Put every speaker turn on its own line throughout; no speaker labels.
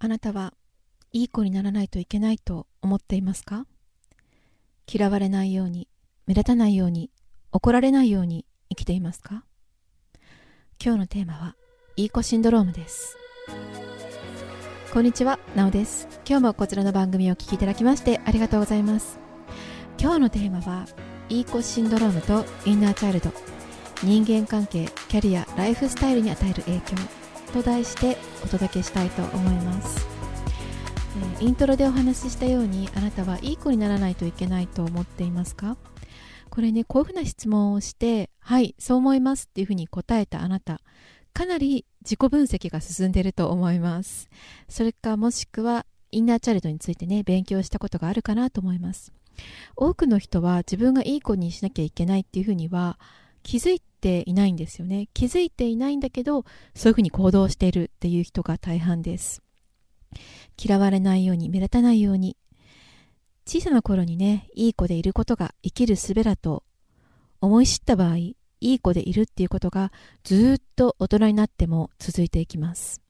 あなたはいい子にならないといけないと思っていますか？嫌われないように、目立たないように、怒られないように生きていますか？今日のテーマは、いい子シンドロームです。こんにちは、なおです。今日もこちらの番組をお聴きいただきましてありがとうございます。今日のテーマは、いい子シンドロームとインナーチャイルド、人間関係、キャリア、ライフスタイルに与える影響と題してお届けしたいと思います、え、イントロでお話ししたようにあなたはいい子にならないといけないと思っていますか？これねこういうふうな質問をしてはいそう思いますっていうふうに答えたあなた。かなり自己分析が進んでいると思います。それかもしくはインナーチャイルドについてね勉強したことがあるかなと思います。多くの人は自分がいい子にしなきゃいけないっていうふうには気づいていないんですよね。気づいていないんだけどそういうふうに行動しているっていう人が大半です。嫌われないように目立たないように。小さな頃にねいい子でいることが生きる術だと思い知った場合いい子でいるっていうことがずっと大人になっても続いていきます。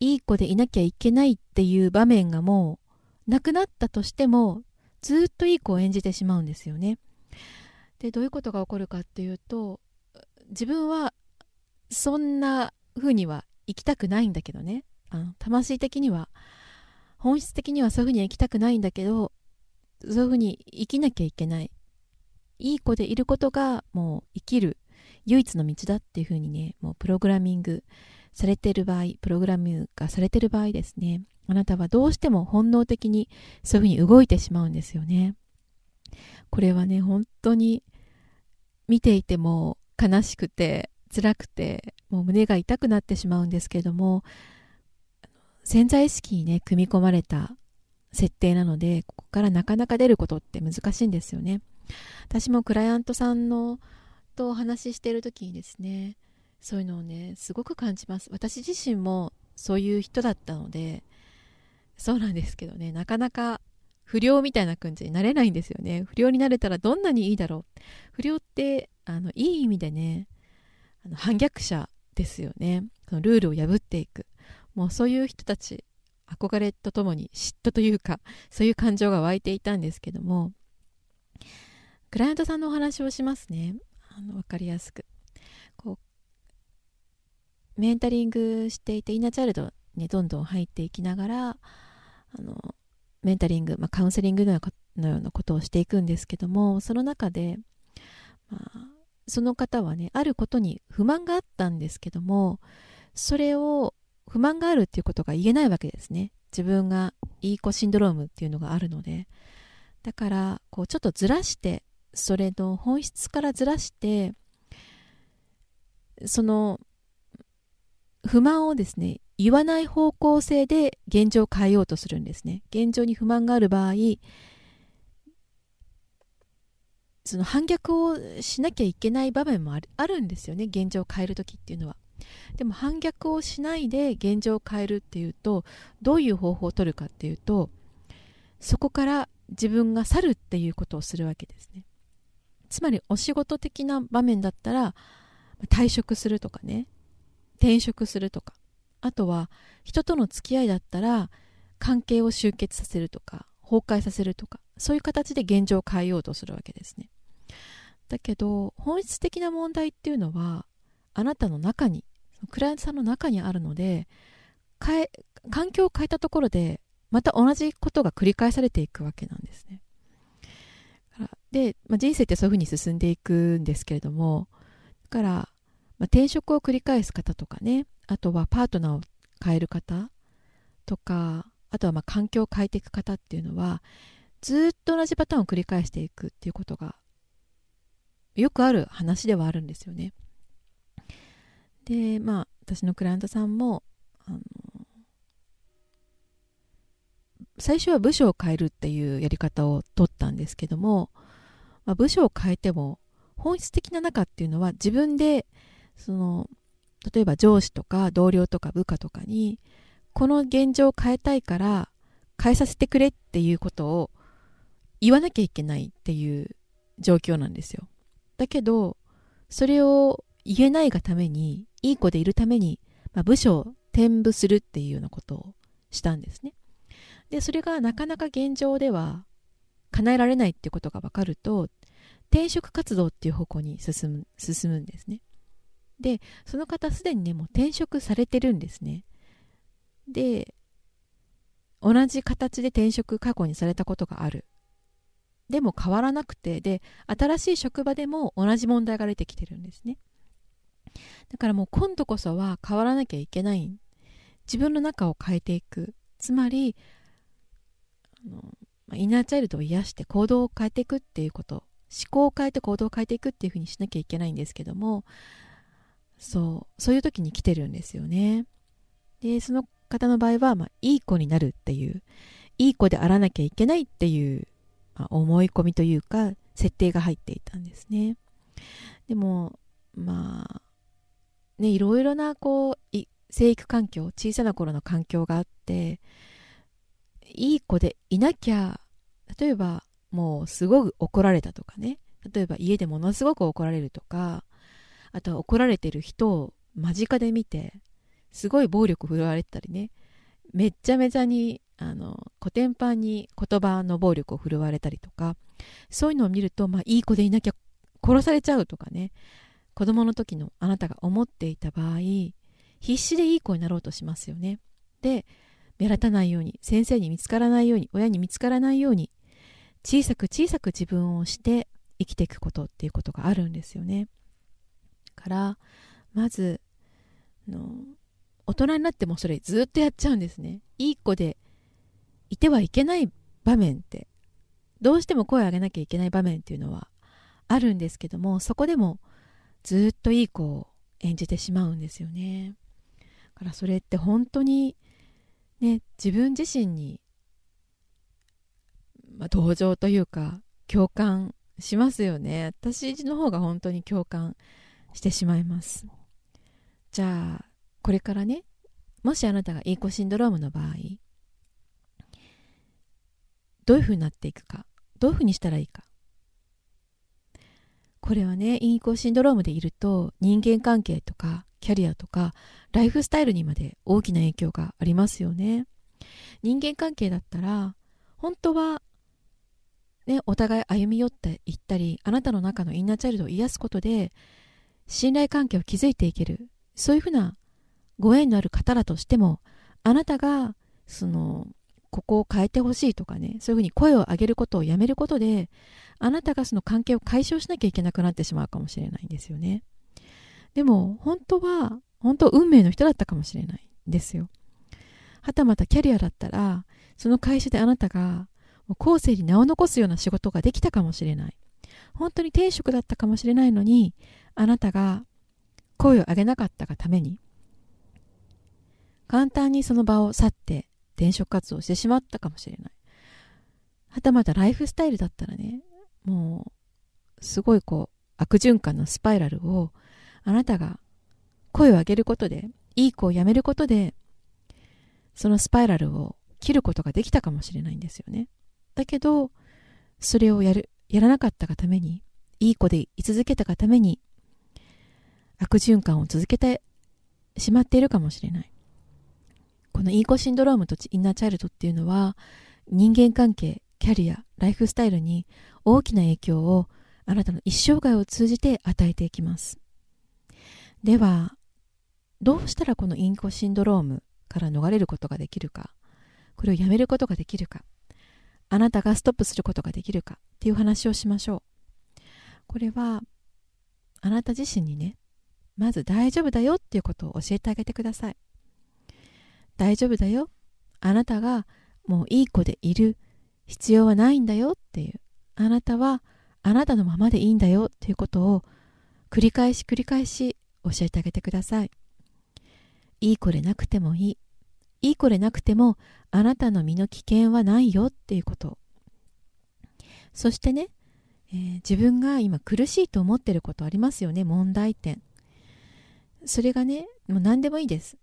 いい子でいなきゃいけないっていう場面がもうなくなったとしてもずっといい子を演じてしまうんですよね。でどういうことが起こるかっていうと自分はそんな風には生きたくないんだけどね。あの魂的には本質的にはそういう風には生きたくないんだけどそういう風に生きなきゃいけない。いい子でいることがもう生きる唯一の道だっていう風にねもうプログラミングされてる場合プログラムがされてる場合ですね。あなたはどうしても本能的にそういう風に動いてしまうんですよね。これはね本当に見ていても悲しくて辛くてもう胸が痛くなってしまうんですけども潜在意識にね組み込まれた設定なのでここからなかなか出ることって難しいんですよね。私もクライアントさんのとお話ししている時にですねそういうのをねすごく感じます。私自身もそういう人だったのでそうなんですけどねなかなか不良みたいな感じになれないんですよね。不良になれたらどんなにいいだろう。不良ってあのいい意味でねあの反逆者ですよね。そのルールを破っていく。もうそういう人たち憧れとともに嫉妬というかそういう感情が湧いていたんですけどもクライアントさんのお話をしますね。あの分かりやすく。こうメンタリングしていてインナーチャイルドにどんどん入っていきながらあのメンタリング、まあ、カウンセリングのようなことをしていくんですけどもその中で、まあ、その方はねあることに不満があったんですけどもそれを不満があるっていうことが言えないわけですね。自分がいい子シンドロームっていうのがあるので。だからこうちょっとずらしてそれの本質からずらしてその不満をですね言わない方向性で現状を変えようとするんですね。現状に不満がある場合その反逆をしなきゃいけない場面もあるあるんですよね現状を変える時っていうのは。でも反逆をしないで現状を変えるっていうとどういう方法を取るかっていうとそこから自分が去るっていうことをするわけですね。つまりお仕事的な場面だったら退職するとかね転職するとかあとは人との付き合いだったら関係を終結させるとか崩壊させるとかそういう形で現状を変えようとするわけですね。だけど本質的な問題っていうのはあなたの中にクライアントさんの中にあるので変え環境を変えたところでまた同じことが繰り返されていくわけなんですね。で、まあ、人生ってそういうふうに進んでいくんですけれどもだから、まあ、転職を繰り返す方とかねあとはパートナーを変える方とかあとはま環境を変えていく方っていうのはずっと同じパターンを繰り返していくっていうことがよくある話ではあるんですよね。でまあ私のクライアントさんもあの最初は部署を変えるっていうやり方を取ったんですけども、まあ、部署を変えても本質的な中っていうのは自分でその例えば上司とか同僚とか部下とかにこの現状を変えたいから変えさせてくれっていうことを言わなきゃいけないっていう状況なんですよだけどそれを言えないがためにいい子でいるために、まあ、部署を転部するっていうようなことをしたんですね。でそれがなかなか現状では叶えられないっていうことが分かると転職活動っていう方向に進む進むんですね。でその方すでにねもう転職されてるんですね。で同じ形で転職過去にされたことがある。でも変わらなくてで新しい職場でも同じ問題が出てきてるんですね。だからもう今度こそは変わらなきゃいけない。自分の中を変えていく。つまりあのインナーチャイルドを癒して行動を変えていくっていうこと。思考を変えて行動を変えていくっていうふうにしなきゃいけないんですけども。そう。そういう時に来てるんですよね。でその方の場合は、まあ、いい子になるっていう。いい子であらなきゃいけないっていう、まあ、思い込みというか設定が入っていたんですね。でもまあねいろいろなこう生育環境小さな頃の環境があっていい子でいなきゃ例えばもうすごく怒られたとかね。例えば家でものすごく怒られるとかあとは怒られてる人を間近で見てすごい暴力振るわれてたりね。めっちゃめちゃにあのコテンパンに言葉の暴力を振るわれたりとかそういうのを見ると、まあ、いい子でいなきゃ殺されちゃうとかね子供の時のあなたが思っていた場合必死でいい子になろうとしますよね。で目立たないように先生に見つからないように親に見つからないように小さく小さく自分をして生きていくことっていうことがあるんですよね。からまずの大人になってもそれずっとやっちゃうんですね。いい子でいてはいけない場面ってどうしても声を上げなきゃいけない場面っていうのはあるんですけどもそこでもずっといい子を演じてしまうんですよね。だからそれって本当にね、自分自身に、まあ、同情というか共感しますよね。私の方が本当に共感してしまいます。じゃあこれからねもしあなたがいい子シンドロームの場合どういうふうになっていくかどういうふうにしたらいいかこれはねいい子シンドロームでいると人間関係とかキャリアとかライフスタイルにまで大きな影響がありますよね。人間関係だったら本当はね、お互い歩み寄っていったりあなたの中のインナーチャイルドを癒すことで信頼関係を築いていけるそういうふうなご縁のある方だとしてもあなたがそのここを変えてほしいとかねそういうふうに声を上げることをやめることであなたがその関係を解消しなきゃいけなくなってしまうかもしれないんですよね。でも本当は本当運命の人だったかもしれないんですよはたまたキャリアだったらその会社であなたが後世に名を残すような仕事ができたかもしれない本当に転職だったかもしれないのにあなたが声を上げなかったがために簡単にその場を去って転職活動してしまったかもしれないはたまたライフスタイルだったらねもうすごいこう悪循環のスパイラルをあなたが声を上げることで、いい子をやめることで、そのスパイラルを切ることができたかもしれないんですよね。だけど、それをやる、やらなかったがために、いい子で居続けたがために、悪循環を続けてしまっているかもしれない。このいい子シンドロームとインナーチャイルドっていうのは、人間関係、キャリア、ライフスタイルに大きな影響をあなたの一生涯を通じて与えていきます。ではどうしたらこのインコシンドロームから逃れることができるかこれをやめることができるかあなたがストップすることができるかっていう話をしましょうこれはあなた自身にねまず大丈夫だよっていうことを教えてあげてください大丈夫だよあなたがもういい子でいる必要はないんだよっていうあなたはあなたのままでいいんだよっていうことを繰り返し繰り返し教えてあげてください。いい子でなくてもいい。いい子でなくてもあなたの身の危険はないよっていうこと。そしてね、えー、自分が今苦しいと思ってることありますよね、問題点。それがね、もう何でもいいです。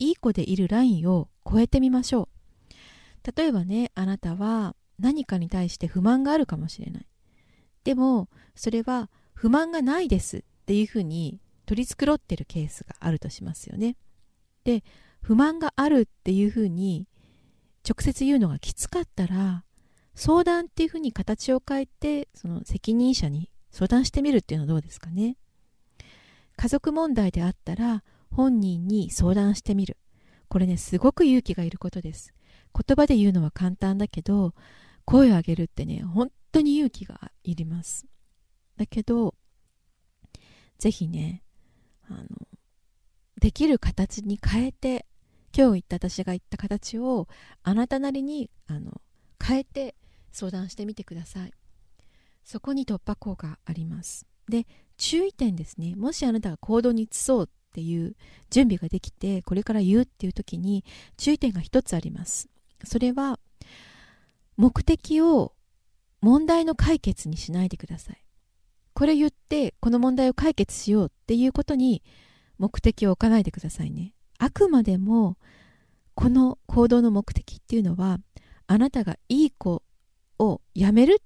いい子でいるラインを超えてみましょう。例えばね、あなたは何かに対して不満があるかもしれない。でも、それは不満がないですっていうふうに取り繕ってるケースがあるとしますよね。で不満があるっていうふうに直接言うのがきつかったら相談っていうふうに形を変えてその責任者に相談してみるっていうのはどうですかね家族問題であったら本人に相談してみる。これねすごく勇気がいることです。言葉で言うのは簡単だけど声を上げるってね本当に勇気がいります。だけどぜひねあのできる形に変えて今日言った私が言った形をあなたなりにあの変えて相談してみてください。そこに突破口があります。で注意点ですね。もしあなたが行動に移そうっていう準備ができてこれから言うっていう時に注意点が一つあります。それは目的を問題の解決にしないでください。これ言ってこの問題を解決しようっていうことに目的を置かないでくださいね。あくまでもこの行動の目的っていうのはあなたがいい子をやめる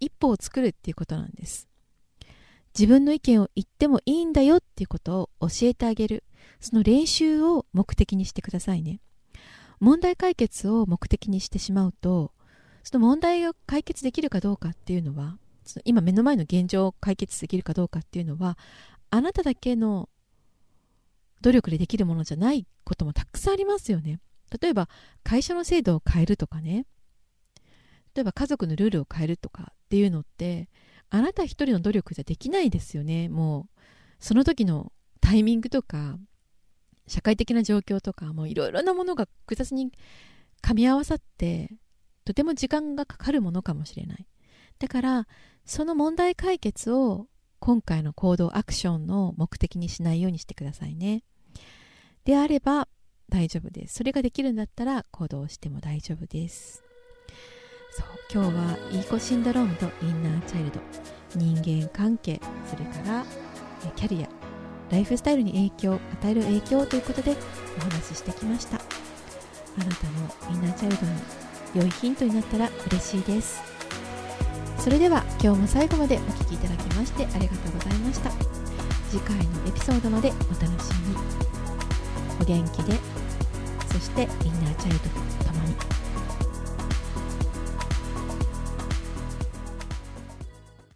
一歩を作るっていうことなんです。自分の意見を言ってもいいんだよっていうことを教えてあげる。その練習を目的にしてくださいね。問題解決を目的にしてしまうとその問題が解決できるかどうかっていうのはその今目の前の現状を解決できるかどうかっていうのはあなただけの努力でできるものじゃないこともたくさんありますよね。例えば会社の制度を変えるとかね。例えば家族のルールを変えるとかっていうのってあなた一人の努力じゃできないですよね。もうその時のタイミングとか社会的な状況とかもういろいろなものが複雑に噛み合わさってとても時間がかかるものかもしれない。だからその問題解決を今回の行動アクションの目的にしないようにしてくださいね。であれば大丈夫です。それができるんだったら行動しても大丈夫です。そう今日はいい子シンドロームとインナーチャイルド。人間関係それからキャリアライフスタイルに影響与える影響ということでお話ししてきました。あなたのインナーチャイルドに良いヒントになったら嬉しいです。それでは今日も最後までお聴きいただきましてありがとうございました。次回のエピソードまでお楽しみに。お元気で。そしてインナーチャイルド